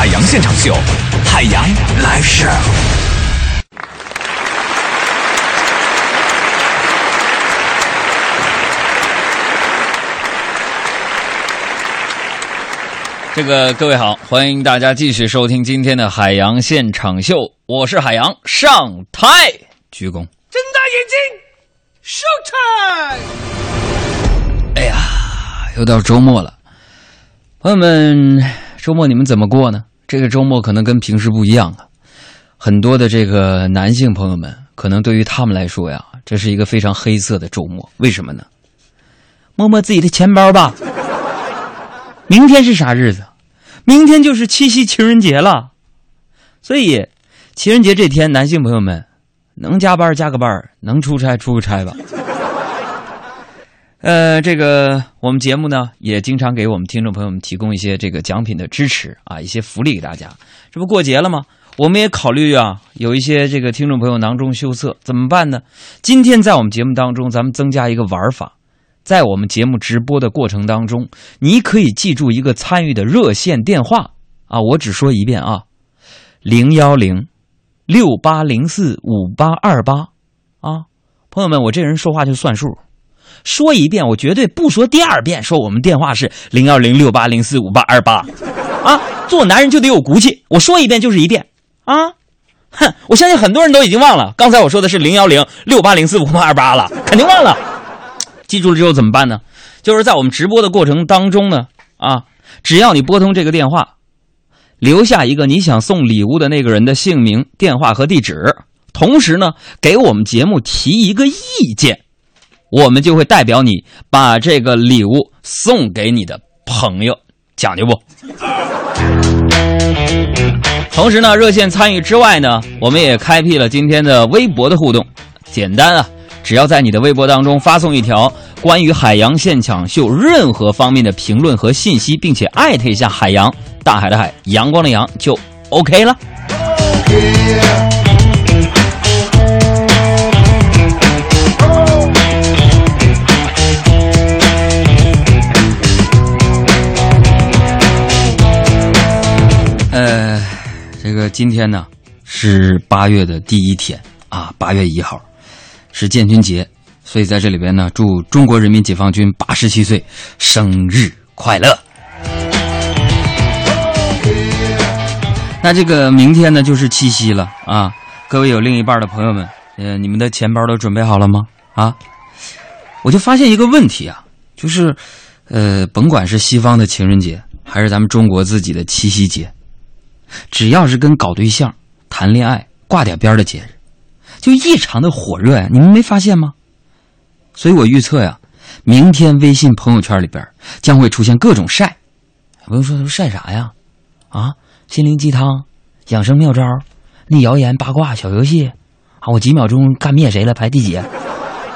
海洋现场秀，海洋 live show。这个各位好，欢迎大家继续收听今天的海洋现场秀，我是海洋，上台鞠躬。睁大眼睛，show time！哎呀，又到周末了，朋友们，周末你们怎么过呢？这个周末可能跟平时不一样了，很多的这个男性朋友们，可能对于他们来说呀，这是一个非常黑色的周末。为什么呢？摸摸自己的钱包吧。明天是啥日子？明天就是七夕情人节了，所以情人节这天，男性朋友们能加班加个班，能出差出个差吧。呃，这个我们节目呢，也经常给我们听众朋友们提供一些这个奖品的支持啊，一些福利给大家。这不过节了吗？我们也考虑啊，有一些这个听众朋友囊中羞涩，怎么办呢？今天在我们节目当中，咱们增加一个玩法，在我们节目直播的过程当中，你可以记住一个参与的热线电话啊，我只说一遍啊，零幺零六八零四五八二八啊，朋友们，我这人说话就算数。说一遍，我绝对不说第二遍。说我们电话是零幺零六八零四五八二八，啊，做男人就得有骨气。我说一遍就是一遍，啊，哼，我相信很多人都已经忘了，刚才我说的是零幺零六八零四五八二八了，肯定忘了。记住了之后怎么办呢？就是在我们直播的过程当中呢，啊，只要你拨通这个电话，留下一个你想送礼物的那个人的姓名、电话和地址，同时呢，给我们节目提一个意见。我们就会代表你把这个礼物送给你的朋友，讲究不？同时呢，热线参与之外呢，我们也开辟了今天的微博的互动，简单啊，只要在你的微博当中发送一条关于海洋现场秀任何方面的评论和信息，并且艾特一下海洋，大海的海，阳光的阳，就 OK 了。个今天呢是八月的第一天啊，八月一号是建军节，所以在这里边呢，祝中国人民解放军八十七岁生日快乐。那这个明天呢就是七夕了啊，各位有另一半的朋友们，呃，你们的钱包都准备好了吗？啊，我就发现一个问题啊，就是，呃，甭管是西方的情人节，还是咱们中国自己的七夕节。只要是跟搞对象、谈恋爱挂点边的节日，就异常的火热呀！你们没发现吗？所以我预测呀，明天微信朋友圈里边将会出现各种晒。朋友说：“都晒啥呀？啊，心灵鸡汤、养生妙招、那谣言八卦小游戏啊！我几秒钟干灭谁了？排第几？啊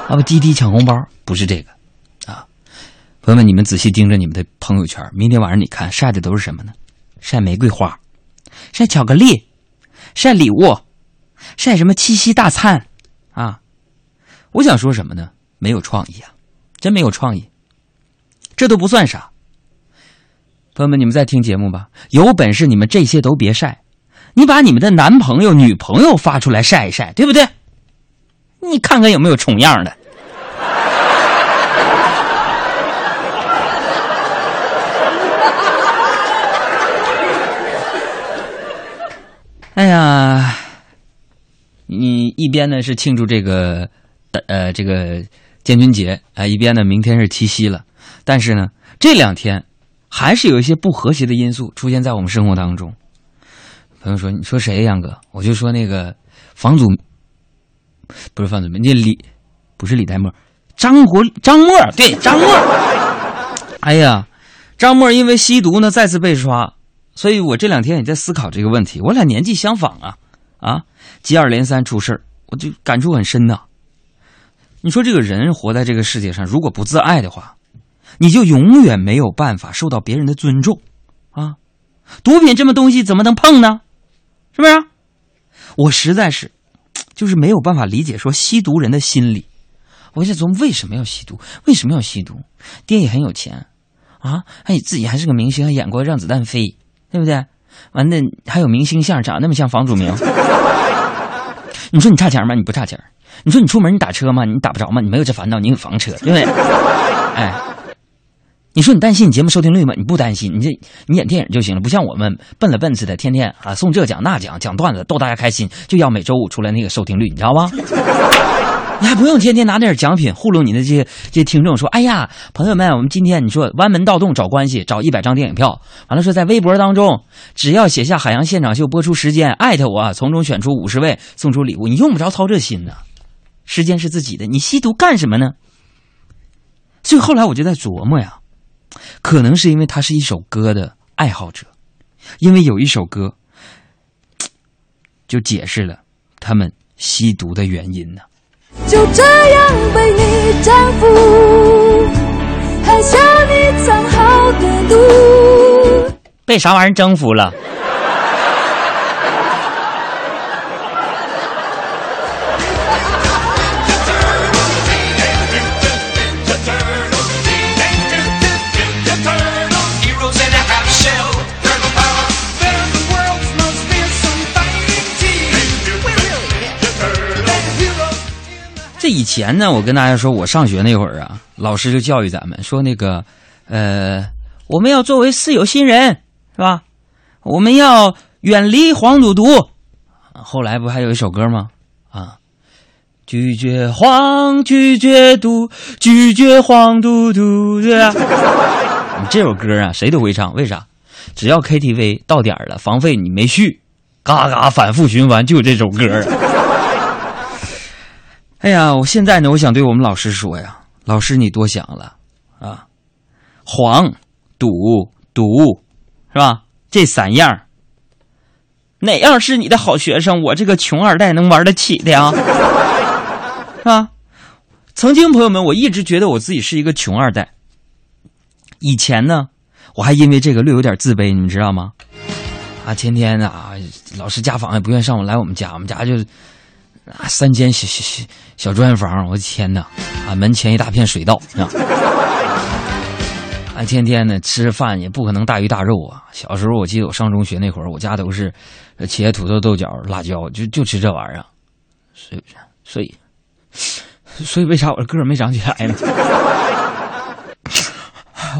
不，滴滴抢红包不是这个啊！朋友们，你们仔细盯着你们的朋友圈，明天晚上你看晒的都是什么呢？晒玫瑰花。晒巧克力，晒礼物，晒什么七夕大餐啊！我想说什么呢？没有创意啊，真没有创意。这都不算啥，朋友们，你们在听节目吧？有本事你们这些都别晒，你把你们的男朋友、女朋友发出来晒一晒，对不对？你看看有没有重样的。哎呀，你一边呢是庆祝这个呃这个建军节啊，一边呢明天是七夕了。但是呢，这两天还是有一些不和谐的因素出现在我们生活当中。朋友说：“你说谁，杨哥？”我就说那个房祖，不是房祖名，那李不是李代沫，张国张默，对张默。哎呀，张默因为吸毒呢再次被刷。所以我这两天也在思考这个问题。我俩年纪相仿啊，啊，接二连三出事，我就感触很深呐。你说这个人活在这个世界上，如果不自爱的话，你就永远没有办法受到别人的尊重啊。毒品这么东西怎么能碰呢？是不是？我实在是就是没有办法理解说吸毒人的心理。我在琢磨为什么要吸毒？为什么要吸毒？爹也很有钱啊，还自己还是个明星，还演过《让子弹飞》，对不对？完了还有明星相，长那么像房祖名。你说你差钱吗？你不差钱。你说你出门你打车吗？你打不着吗？你没有这烦恼，你有房车，对不对？哎，你说你担心你节目收听率吗？你不担心，你这你演电影就行了，不像我们笨了笨似的，天天啊送这奖那奖，讲段子逗大家开心，就要每周五出来那个收听率，你知道吧？你还不用天天拿点奖品糊弄你的这些这些听众，说：“哎呀，朋友们，我们今天你说弯门盗洞找关系，找一百张电影票，完了说在微博当中，只要写下海洋现场秀播出时间，艾特我，从中选出五十位送出礼物，你用不着操这心呢。时间是自己的，你吸毒干什么呢？”所以后来我就在琢磨呀，可能是因为他是一首歌的爱好者，因为有一首歌就解释了他们吸毒的原因呢。就这样被你征服，喝下你藏好的毒。被啥玩意征服了？这以前呢，我跟大家说，我上学那会儿啊，老师就教育咱们说，那个，呃，我们要作为四有新人，是吧？我们要远离黄赌毒。后来不还有一首歌吗？啊，拒绝黄，拒绝赌，拒绝黄赌毒，对吧？你这首歌啊，谁都会唱，为啥？只要 KTV 到点了，房费你没续，嘎嘎反复循环，就这首歌。哎呀，我现在呢，我想对我们老师说呀，老师你多想了啊，黄、赌、毒，是吧？这三样，哪样是你的好学生？我这个穷二代能玩得起的呀？是吧？曾经朋友们，我一直觉得我自己是一个穷二代。以前呢，我还因为这个略有点自卑，你们知道吗？啊，天天啊，老师家访也不愿上我来我们家，我们家就。啊，三间小小小小砖房，我的天哪！啊，门前一大片水稻啊！啊，天天呢吃饭也不可能大鱼大肉啊。小时候我记得我上中学那会儿，我家都是茄土豆、豆角、辣椒，就就吃这玩意儿。所以，所以，所以为啥我个儿没长起来呢？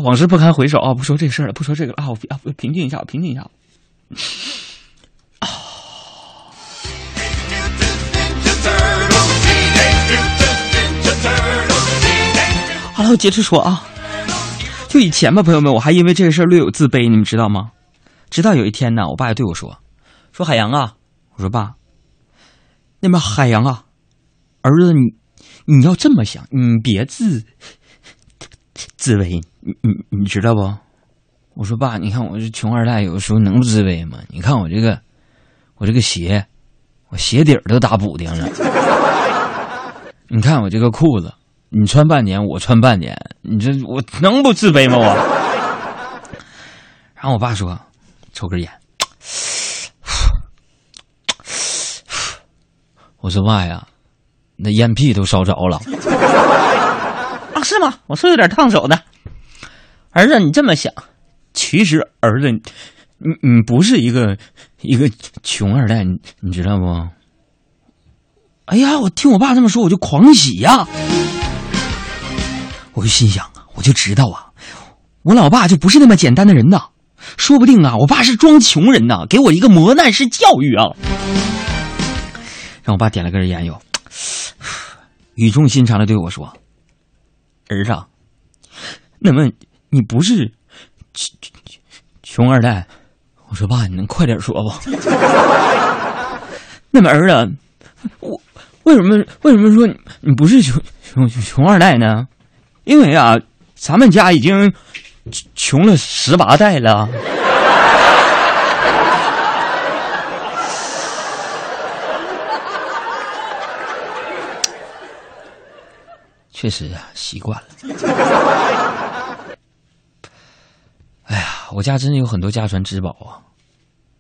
往事不堪回首啊！不说这事儿了，不说这个了啊！我啊，平静一下，我平静一下。然后，接着说啊。就以前吧，朋友们，我还因为这个事儿略有自卑，你们知道吗？直到有一天呢，我爸对我说：“说海洋啊，我说爸，那么海洋啊，儿子你你要这么想，你别自自卑，你你你知道不？”我说爸，你看我这穷二代，有的时候能不自卑吗？你看我这个我这个鞋，我鞋底儿都打补丁了。你看我这个裤子。你穿半年，我穿半年，你这我能不自卑吗？我。然后我爸说：“抽根烟。”我说：“爸呀，那烟屁都烧着了。”啊，是吗？我是有点烫手的。儿子，你这么想，其实儿子，你你不是一个一个穷二代，你你知道不？哎呀，我听我爸这么说，我就狂喜呀。我就心想啊，我就知道啊，我老爸就不是那么简单的人呐，说不定啊，我爸是装穷人呐，给我一个磨难式教育啊。让我爸点了根烟，又 语重心长的对我说：“儿子，那么你不是穷穷二代？”我说：“爸，你能快点说不？” 那么儿子，我为什么为什么说你你不是穷穷穷二代呢？因为啊，咱们家已经穷了十八代了。确实啊，习惯了。哎呀，我家真的有很多家传之宝啊，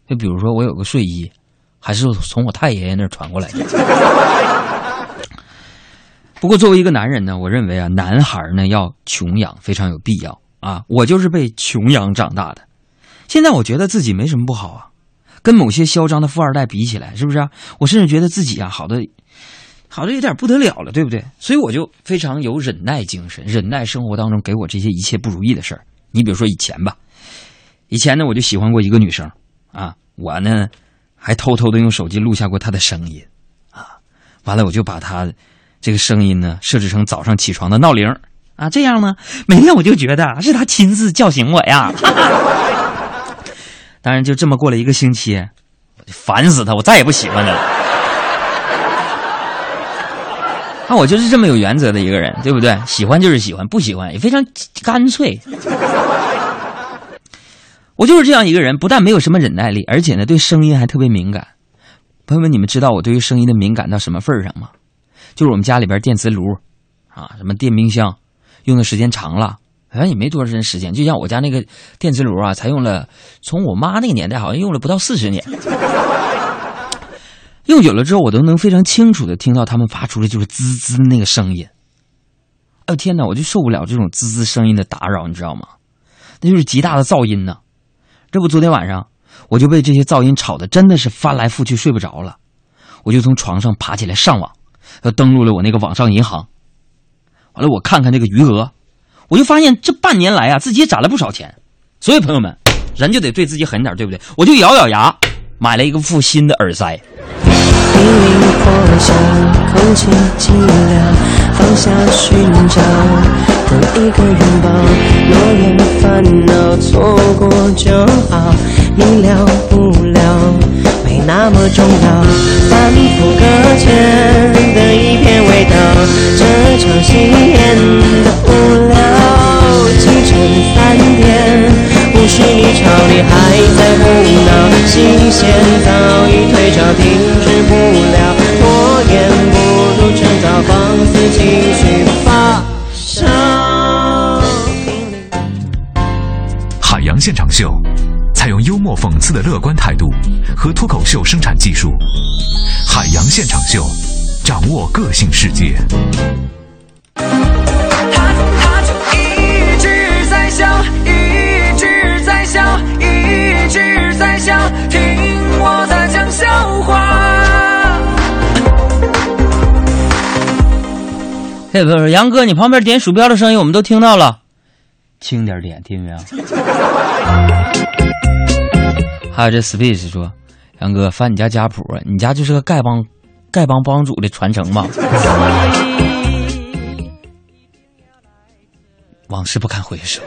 就比如说我有个睡衣，还是从我太爷爷那儿传过来的。不过作为一个男人呢，我认为啊，男孩呢要穷养非常有必要啊。我就是被穷养长大的，现在我觉得自己没什么不好啊，跟某些嚣张的富二代比起来，是不是？我甚至觉得自己啊好的。好的有点不得了了，对不对？所以我就非常有忍耐精神，忍耐生活当中给我这些一切不如意的事儿。你比如说以前吧，以前呢我就喜欢过一个女生啊，我呢还偷偷的用手机录下过她的声音啊，完了我就把她这个声音呢设置成早上起床的闹铃啊，这样呢 每天我就觉得是他亲自叫醒我呀。当然就这么过了一个星期，我就烦死他，我再也不喜欢他了。那 我就是这么有原则的一个人，对不对？喜欢就是喜欢，不喜欢也非常干脆。我就是这样一个人，不但没有什么忍耐力，而且呢，对声音还特别敏感。朋友们，你们知道我对于声音的敏感到什么份上吗？就是我们家里边电磁炉，啊，什么电冰箱，用的时间长了，好像也没多长时间。就像我家那个电磁炉啊，才用了，从我妈那个年代好像用了不到四十年。用久了之后，我都能非常清楚的听到他们发出的就是滋滋那个声音。哎呦天哪，我就受不了这种滋滋声音的打扰，你知道吗？那就是极大的噪音呢。这不，昨天晚上我就被这些噪音吵得真的是翻来覆去睡不着了。我就从床上爬起来上网，又登录了我那个网上银行。完了，我看看这个余额，我就发现这半年来啊，自己也攒了不少钱。所以朋友们，人就得对自己狠点，对不对？我就咬咬牙买了一个副新的耳塞。濒临破晓，空气寂寥，放下寻找，多一个拥抱，诺言烦恼，错过就好，你了不了，没那么重要，这场戏演得无聊，清晨三点。不是你吵，你还在胡闹，新鲜早已退潮，停止不了，拖延不如趁早放肆情绪发烧。海洋现场秀，采用幽默讽刺的乐观态度和脱口秀生产技术。海洋现场秀，掌握个性世界。他他就一直在笑，一直在笑，一直在笑，听我在讲笑话。嘿，不是杨哥，你旁边点鼠标的声音我们都听到了，轻点点，听见没有？还有这 speech 说，杨哥翻你家家谱，你家就是个丐帮，丐帮帮主的传承吧？往事不堪回首。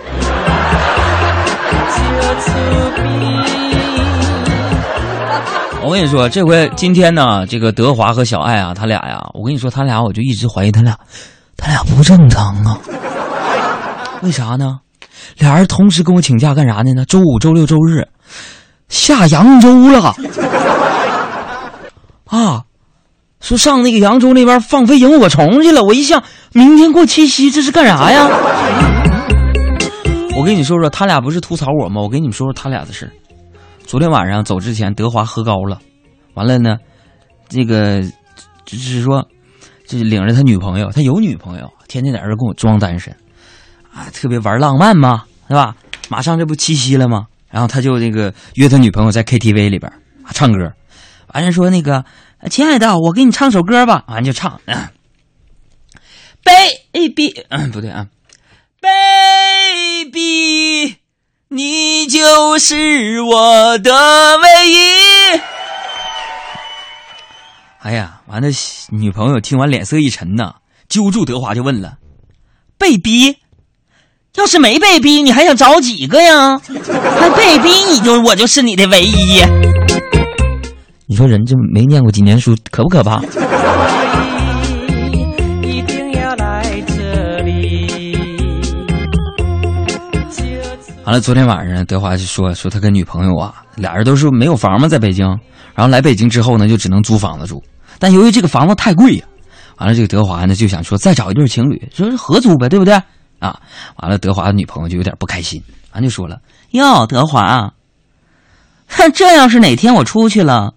我跟你说，这回今天呢，这个德华和小爱啊，他俩呀，我跟你说，他俩我就一直怀疑他俩，他俩不正常啊。为啥呢？俩人同时跟我请假干啥呢？呢，周五、周六、周日下扬州了啊！说上那个扬州那边放飞萤火虫去了。我一想，明天过七夕，这是干啥呀？我跟你说说，他俩不是吐槽我吗？我跟你们说说他俩的事昨天晚上走之前，德华喝高了，完了呢，这个就是说，就领着他女朋友，他有女朋友，天天在这跟我装单身，啊，特别玩浪漫嘛，是吧？马上这不七夕了吗？然后他就那个约他女朋友在 KTV 里边啊唱歌，完了说那个亲爱的，我给你唱首歌吧，完就唱，baby，嗯，不对啊。baby，你就是我的唯一。哎呀，完了，女朋友听完脸色一沉呐，揪住德华就问了：“被逼？要是没被逼，你还想找几个呀？还被逼，你就我就是你的唯一。你说人这没念过几年书，可不可怕？”完了，昨天晚上德华就说说他跟女朋友啊，俩人都是没有房嘛，在北京，然后来北京之后呢，就只能租房子住。但由于这个房子太贵呀，完了，这个德华呢就想说再找一对情侣，说是合租呗，对不对？啊，完了，德华的女朋友就有点不开心，完就说了：“哟，德华，哼，这要是哪天我出去了，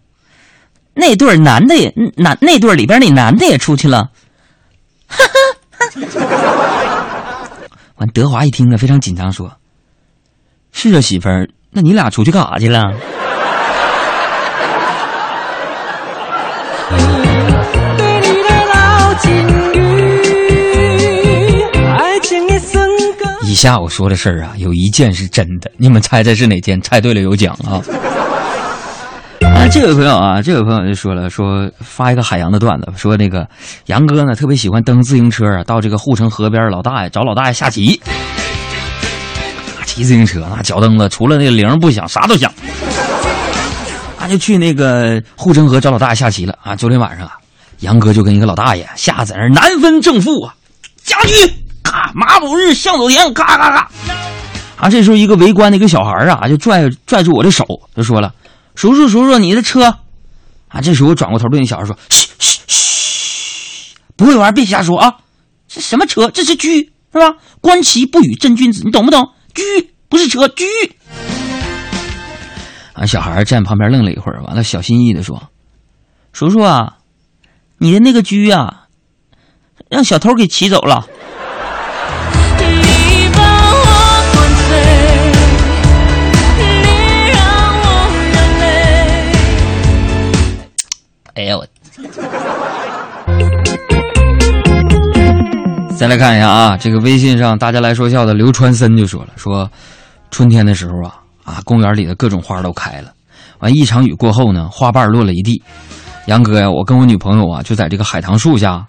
那对男的也男那对里边那男的也出去了，哈哈。”完，德华一听呢，非常紧张，说：“是啊，媳妇儿，那你俩出去干啥去了？” 以下我说的事儿啊，有一件是真的，你们猜猜是哪件？猜对了有奖啊！这位朋友啊，这位朋友就说了，说发一个海洋的段子，说那个杨哥呢特别喜欢蹬自行车啊，到这个护城河边，老大爷找老大爷下棋，骑自行车那脚蹬子，除了那铃不响，啥都响。他就去那个护城河找老大爷下棋了啊！昨天晚上啊，杨哥就跟一个老大爷下在那难分正负啊，下局。咔！马补日，向左田，咔咔咔！啊，这时候一个围观的一个小孩啊，就拽拽住我的手，就说了：“叔叔，叔叔，你的车。”啊，这时候转过头对那小孩说：“嘘嘘嘘，不会玩别瞎说啊！这什么车？这是车，是吧？观棋不语真君子，你懂不懂？车不是车，车。”啊，小孩站旁边愣了一会儿，完了小心翼翼的说：“叔叔啊，你的那个车啊，让小偷给骑走了。”哎呀我！再来看一下啊，这个微信上大家来说笑的刘川森就说了，说春天的时候啊啊，公园里的各种花都开了，完一场雨过后呢，花瓣落了一地。杨哥呀，我跟我女朋友啊就在这个海棠树下，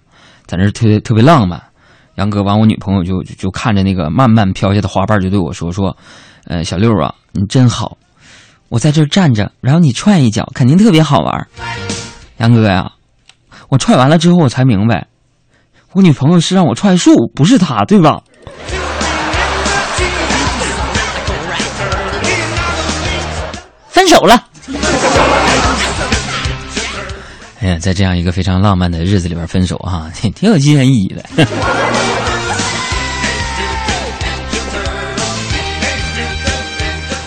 在那特别特别浪漫。杨哥完，我女朋友就就看着那个慢慢飘下的花瓣，就对我说说，呃，小六啊，你真好，我在这站着，然后你踹一脚，肯定特别好玩。杨哥呀，我踹完了之后，我才明白，我女朋友是让我踹树，不是她，对吧？分手了。哎呀，在这样一个非常浪漫的日子里边分手啊，挺有纪念意义的。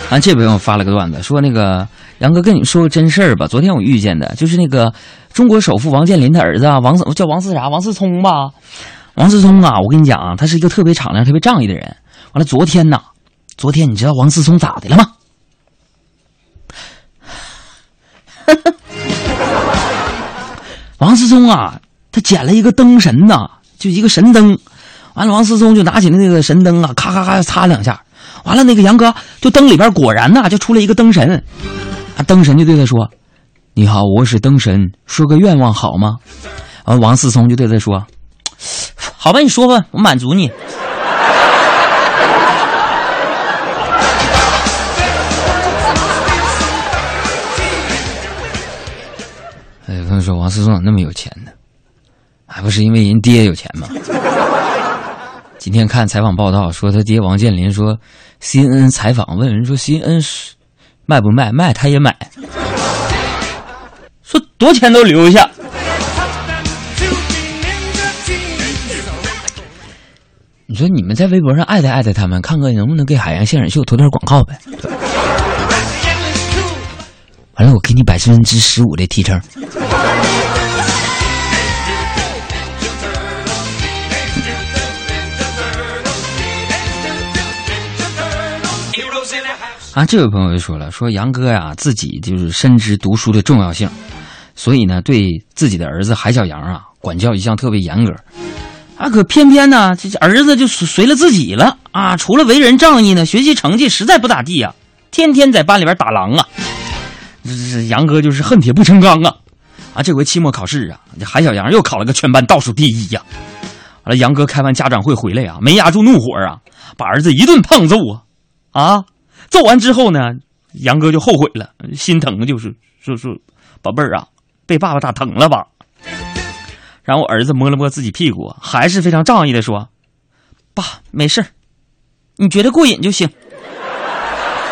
啊，这朋友发了个段子，说那个。杨哥，跟你说个真事儿吧。昨天我遇见的，就是那个中国首富王健林的儿子啊，王叫王思啥？王思聪吧？王思聪啊，我跟你讲啊，他是一个特别敞亮、特别仗义的人。完了，昨天呐，昨天你知道王思聪咋的了吗？王思聪啊，他捡了一个灯神呐，就一个神灯。完了，王思聪就拿起那个神灯啊，咔咔咔擦两下。完了，那个杨哥就灯里边果然呐，就出了一个灯神。啊！灯神就对他说：“你好，我是灯神，说个愿望好吗？”完，王思聪就对他说：“好吧，你说吧，我满足你。”哎，有朋友说王思聪咋那么有钱呢？还不是因为人爹有钱吗？今天看采访报道说，他爹王健林说，CNN 采访问人说，CNN 是。卖不卖？卖他也买。说多钱都留下。你说你们在微博上艾特艾特他们，看看能不能给海洋现场秀投点广告呗？完了，我给你百分之十五的提成。啊，这位朋友就说了，说杨哥呀，自己就是深知读书的重要性，所以呢，对自己的儿子海小杨啊，管教一向特别严格。啊，可偏偏呢，这儿子就随了自己了啊！除了为人仗义呢，学习成绩实在不咋地呀，天天在班里边打狼啊！这这杨哥就是恨铁不成钢啊！啊，这回期末考试啊，这海小杨又考了个全班倒数第一呀！完了，杨哥开完家长会回来啊，没压住怒火啊，把儿子一顿胖揍啊！啊！揍完之后呢，杨哥就后悔了，心疼，就是说说，宝贝儿啊，被爸爸打疼了吧？然后我儿子摸了摸自己屁股，还是非常仗义的说：“爸，没事你觉得过瘾就行，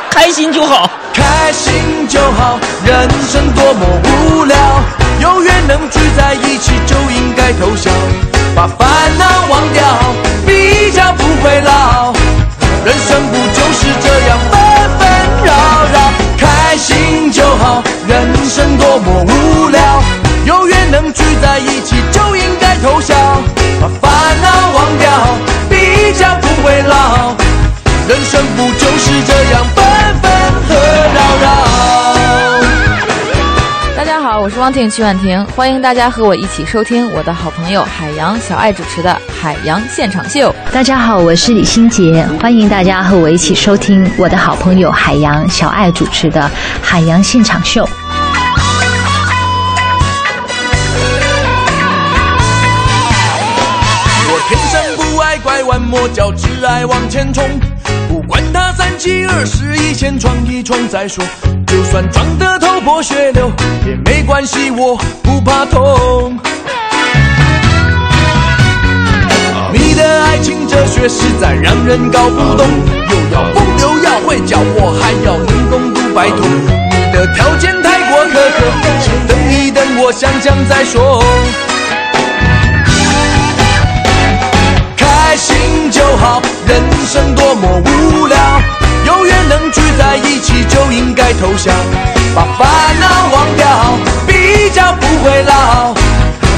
开心就好，开心就好，人生多么无聊，有缘能聚在一起就应该偷笑。”把烦恼忘掉，比较不会老。人生不就是这样纷纷扰扰，就好。人生多么无聊，有缘能聚在一起就应该偷笑，把烦恼忘掉，比较不会老。人生不就是这样汪婷曲婉婷，欢迎大家和我一起收听我的好朋友海洋小爱主持的《海洋现场秀》。大家好，我是李心洁，欢迎大家和我一起收听我的好朋友海洋小爱主持的《海洋现场秀》。我天生不爱拐弯抹角，只爱往前冲。三七二十一，先闯一闯再说。就算撞得头破血流也没关系，我不怕痛。你的爱情哲学实在让人搞不懂，又要风流要会叫我，还要能攻读白头。你的条件太过苛刻，先等一等，我想想再说。开心就好，人生多么无聊，永远能聚在一起就应该偷笑把烦恼忘掉比较不会老。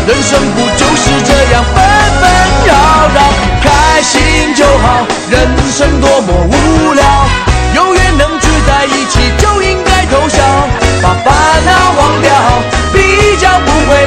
人生不就是这样纷纷扰扰开心就好人生多么无聊永远能聚在一起就应该偷笑把烦恼忘掉比较不会